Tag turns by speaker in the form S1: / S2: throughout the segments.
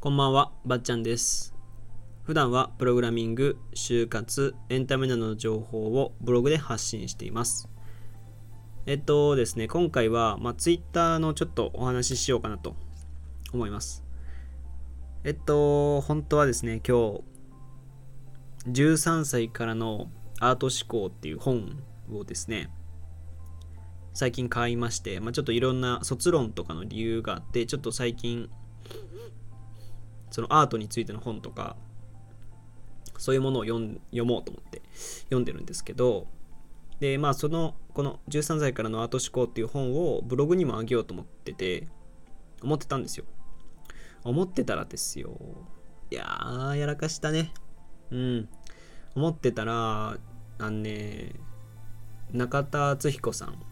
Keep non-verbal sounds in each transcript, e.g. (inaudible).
S1: こんばんは、ばっちゃんです。普段はプログラミング、就活、エンタメなどの情報をブログで発信しています。えっとですね、今回は、まあ、Twitter のちょっとお話ししようかなと思います。えっと、本当はですね、今日、13歳からのアート思考っていう本をですね、最近買いまして、まあ、ちょっといろんな卒論とかの理由があって、ちょっと最近、そのアートについての本とかそういうものを読もうと思って読んでるんですけどでまあそのこの13歳からのアート思考っていう本をブログにもあげようと思ってて思ってたんですよ。思ってたらですよいやーやらかしたね。うん。思ってたらあのね中田敦彦さん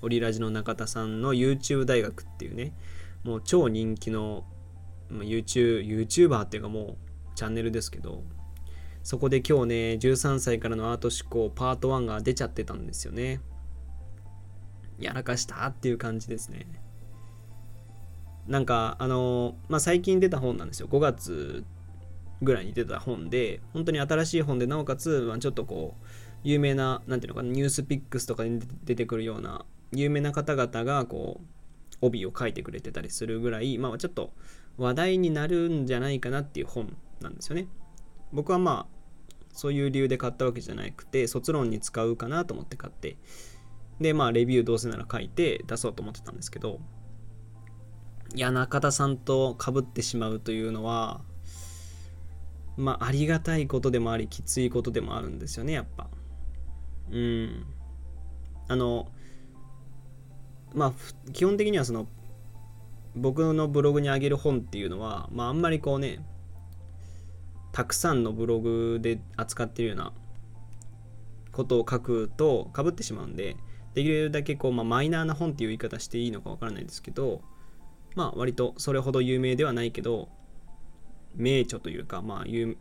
S1: オリラジの中田さんの YouTube 大学っていうねもう超人気の YouTube YouTuber っていうかもうチャンネルですけどそこで今日ね13歳からのアート思考パート1が出ちゃってたんですよね。やらかしたっていう感じですね。なんかあのまあ最近出た本なんですよ。5月ぐらいに出た本で本当に新しい本でなおかつ、まあ、ちょっとこう有名ななんていうのかなニュースピックスとかに出てくるような有名な方々がこう帯を書いてくれてたりするぐらい、まあ、ちょっと話題になるんじゃないかなっていう本なんですよね。僕はまあそういう理由で買ったわけじゃなくて卒論に使うかなと思って買ってでまあレビューどうせなら書いて出そうと思ってたんですけどいや中田さんと被ってしまうというのはまあありがたいことでもありきついことでもあるんですよねやっぱうんあのまあ基本的にはその僕のブログに上げる本っていうのは、まあ、あんまりこうねたくさんのブログで扱ってるようなことを書くとかぶってしまうんでできるだけこう、まあ、マイナーな本っていう言い方していいのかわからないですけどまあ割とそれほど有名ではないけど名著というか、まあいうん、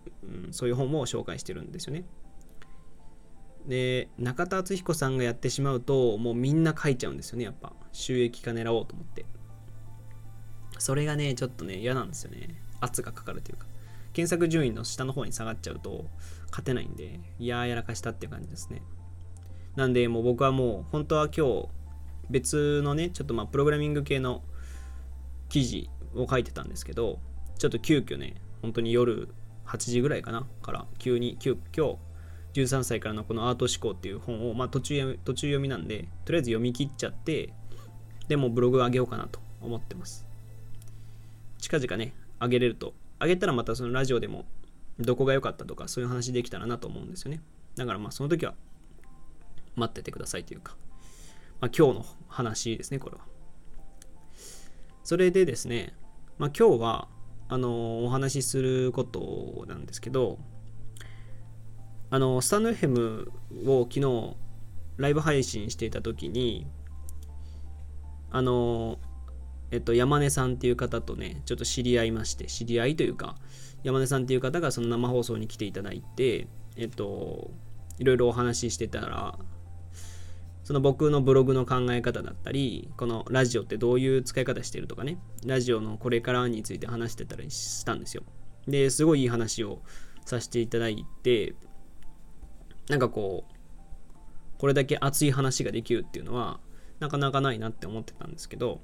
S1: そういう本も紹介してるんですよね。で中田敦彦さんがやってしまうともうみんな書いちゃうんですよねやっぱ。収益化狙おうと思って。それがねちょっとね嫌なんですよね。圧がかかるというか。検索順位の下の方に下がっちゃうと勝てないんでいやーやらかしたっていう感じですね。なんでもう僕はもう本当は今日別のねちょっとまあプログラミング系の記事を書いてたんですけどちょっと急遽ね本当に夜8時ぐらいかなから急に急遽13歳からのこのアート思考っていう本を、まあ、途中途中読みなんでとりあえず読み切っちゃってでもブログ上げようかなと思ってます。近々ね上げれると。上げたらまたそのラジオでもどこが良かったとかそういう話できたらなと思うんですよね。だからまあその時は待っててくださいというか、まあ、今日の話ですねこれは。それでですね、まあ、今日はあのお話しすることなんですけどあのスタンド FM を昨日ライブ配信していた時にあのえっと山根さんっていう方とねちょっと知り合いまして知り合いというか山根さんっていう方がその生放送に来ていただいてえっといろいろお話ししてたらその僕のブログの考え方だったりこのラジオってどういう使い方してるとかねラジオのこれからについて話してたりしたんですよ。ですごいいい話をさせていただいてなんかこうこれだけ熱い話ができるっていうのはなかなかないなって思ってたんですけど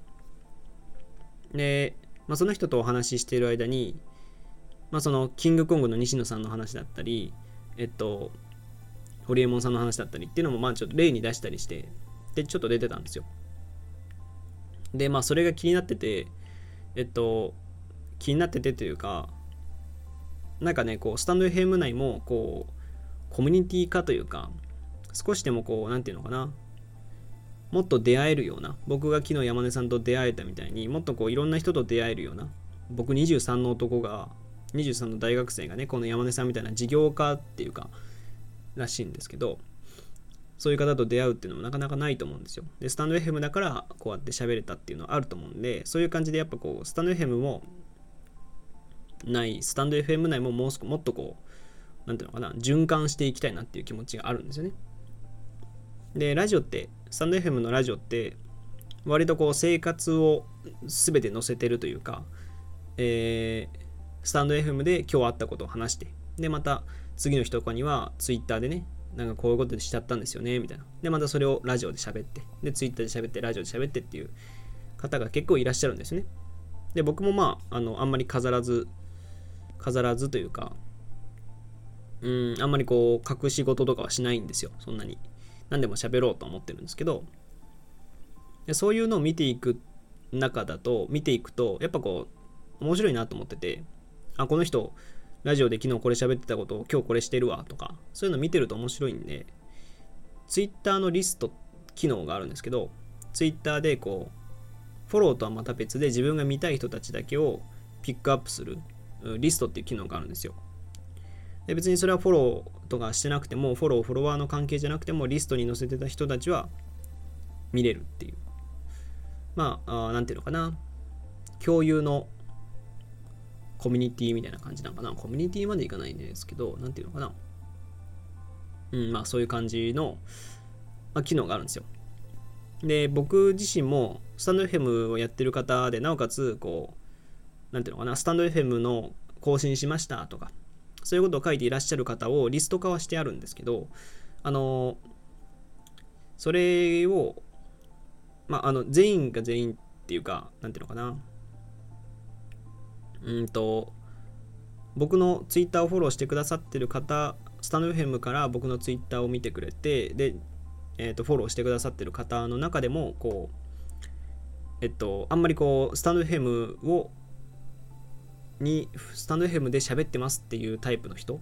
S1: で、まあ、その人とお話ししている間に、まあ、そのキングコングの西野さんの話だったりえっとホリエモンさんの話だったりっていうのもまあちょっと例に出したりしてでちょっと出てたんですよ。でまあそれが気になっててえっと気になっててというかなんかねこうスタンド FM 内もこうコミュニティ化というか少しでもこう何て言うのかな。もっと出会えるような僕が昨日山根さんと出会えたみたいにもっとこういろんな人と出会えるような僕23の男が23の大学生がねこの山根さんみたいな事業家っていうからしいんですけどそういう方と出会うっていうのもなかなかないと思うんですよ。でスタンド FM だからこうやって喋れたっていうのはあると思うんでそういう感じでやっぱこうスタンド FM もないスタンド FM 内ももう少もっとこうなんていうのかな循環していきたいなっていう気持ちがあるんですよねでラジオってスタンド FM のラジオって割とこう生活を全て載せてるというか、えースタンド FM で今日あったことを話して、で、また次の日とかには Twitter でね、なんかこういうことでしちゃったんですよね、みたいな。で、またそれをラジオで喋って、で、Twitter で喋って、ラジオで喋ってっていう方が結構いらっしゃるんですね。で、僕もまあ、あの、あんまり飾らず、飾らずというか、うん、あんまりこう、隠し事とかはしないんですよ、そんなに。何でも喋ろうと思ってるんですけど、でそういうのを見ていく中だと、見ていくと、やっぱこう、面白いなと思ってて、あ、この人、ラジオで昨日これ喋ってたことを今日これしてるわとか、そういうの見てると面白いんで、Twitter のリスト機能があるんですけど、Twitter でこう、フォローとはまた別で自分が見たい人たちだけをピックアップするリストっていう機能があるんですよ。で別にそれはフォローとかしてなくても、フォロー、フォロワーの関係じゃなくても、リストに載せてた人たちは見れるっていう。まあ、なんていうのかな。共有のコミュニティみたいな感じなのかな。コミュニティまでいかないんですけど、なんていうのかな。うん、まあそういう感じの、まあ、機能があるんですよ。で、僕自身もスタンド FM をやってる方で、なおかつ、こう、なんていうのかな、スタンド FM の更新しましたとか、そういうことを書いていらっしゃる方をリスト化はしてあるんですけど、あの、それを、まあ、あの、全員が全員っていうか、なんていうのかな、うんと、僕のツイッターをフォローしてくださってる方、スタンド FM から僕のツイッターを見てくれて、で、えー、とフォローしてくださってる方の中でもこうえっとあんまりこうスタンド FM をにスタンド FM で喋ってますっていうタイプの人？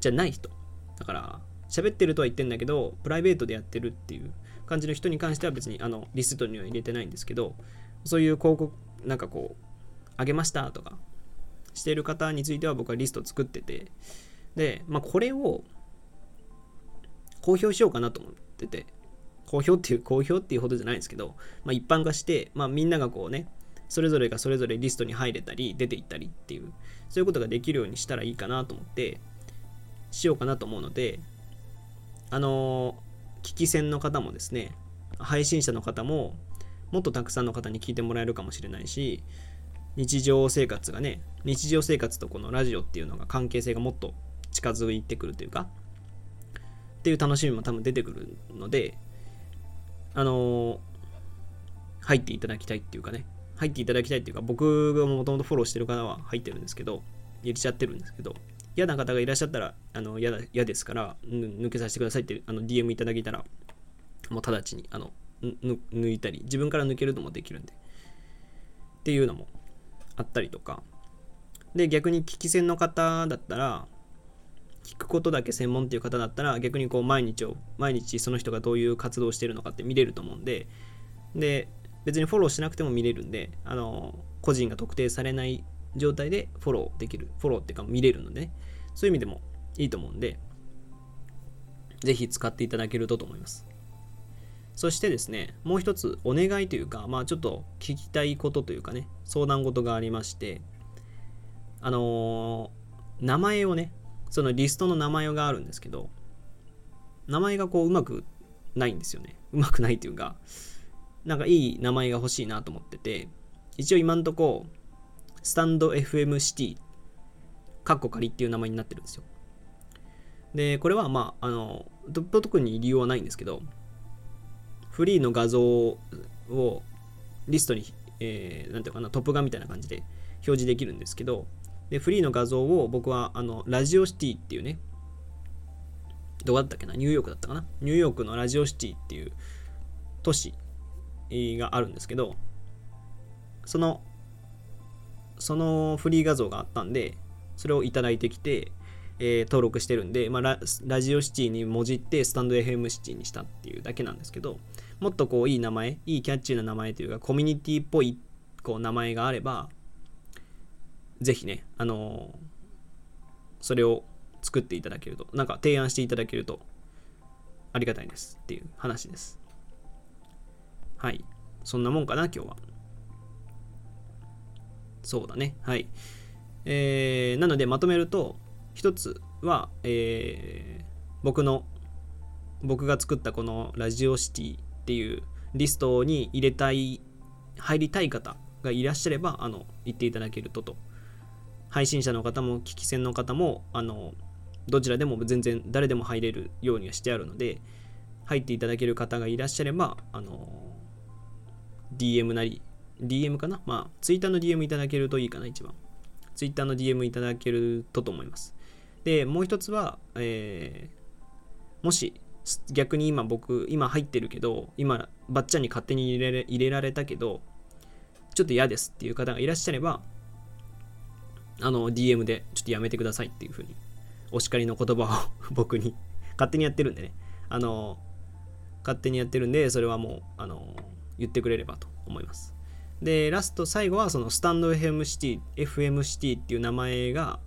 S1: じゃない人。だから喋ってるとは言ってんだけどプライベートでやってるっていう感じの人に関しては別にあのリストには入れてないんですけどそういう広告なんかこうあげましたとかしてる方については僕はリスト作っててでまあこれを公表しようかなと思ってて、公表っていう、公表っていうほどじゃないんですけど、まあ、一般化して、まあ、みんながこうね、それぞれがそれぞれリストに入れたり、出ていったりっていう、そういうことができるようにしたらいいかなと思って、しようかなと思うので、あのー、聞き戦の方もですね、配信者の方も、もっとたくさんの方に聞いてもらえるかもしれないし、日常生活がね、日常生活とこのラジオっていうのが関係性がもっと近づいてくるというか、っていう楽しみも多分出てくるので、あのー、入っていただきたいっていうかね、入っていただきたいっていうか、僕がもともとフォローしてる方は入ってるんですけど、入れちゃってるんですけど、嫌な方がいらっしゃったら、あの嫌だ嫌ですから、抜けさせてくださいってあの DM いただけたら、もう直ちにあの抜いたり、自分から抜けるのもできるんで、っていうのもあったりとか、で、逆に聞き戦の方だったら、聞くことだけ専門っていう方だったら逆にこう毎日を毎日その人がどういう活動をしてるのかって見れると思うんで。で別にフォローしなくても見れるんであの個人が特定されない状態でフォローできるフォローっていうか見れるので、ね、そういう意味でもいいと思うんでぜひ使っていただけるとと思いますそしてですねもう一つお願いというかまあちょっと聞きたいことというかね相談事がありましてあのー、名前をねそのリストの名前があるんですけど、名前がこううまくないんですよね。うまくないというか、なんかいい名前が欲しいなと思ってて、一応今んとこ、スタンド FM シティ、カッコ仮っていう名前になってるんですよ。で、これはまあ、あの、特に理由はないんですけど、フリーの画像をリストに、えー、なんていうかな、トップ画みたいな感じで表示できるんですけど、で、フリーの画像を僕は、あの、ラジオシティっていうね、どこだったっけなニューヨークだったかなニューヨークのラジオシティっていう都市があるんですけど、その、そのフリー画像があったんで、それをいただいてきて、えー、登録してるんで、まあラ、ジオシティにもじってスタンド FM シティにしたっていうだけなんですけど、もっとこういい名前、いいキャッチーな名前というか、コミュニティっぽいこう名前があれば、ぜひね、あのー、それを作っていただけると、なんか提案していただけるとありがたいですっていう話です。はい。そんなもんかな、今日は。そうだね。はい。えー、なのでまとめると、一つは、えー、僕の、僕が作ったこのラジオシティっていうリストに入れたい、入りたい方がいらっしゃれば、あの、言っていただけるとと配信者の方も聞き戦の方もあのどちらでも全然誰でも入れるようにはしてあるので入っていただける方がいらっしゃればあの DM なり DM かな？まあ Twitter の DM いただけるといいかな一番。Twitter の DM いただけるとと思います。でもう一つは、えー、もし逆に今僕今入ってるけど今ばっちゃんに勝手に入れ入れられたけどちょっと嫌ですっていう方がいらっしゃればあの DM でちょっとやめてくださいっていうふうにお叱りの言葉を (laughs) 僕に勝手にやってるんでね。あの勝手にやってるんでそれはもうあの言ってくれればと思います。でラスト最後はそのスタンド FM シティ FM シティっていう名前が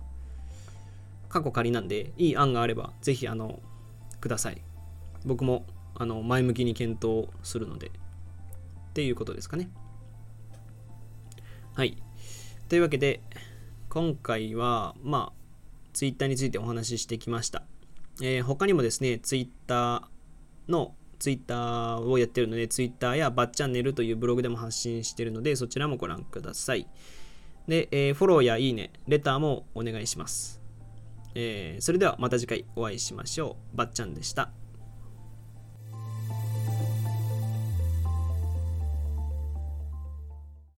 S1: 過去仮なんでいい案があればぜひあのください。僕もあの前向きに検討するので。っていうことですかね。はい。というわけで今回はまあ Twitter についてお話ししてきました、えー、他にもですね Twitter のツイッターをやってるのでツイッターやバッチャンネルというブログでも発信してるのでそちらもご覧ください。で、えー、フォローやいいねレターもお願いします、えー、それではまた次回お会いしましょう。ばっちゃんでした。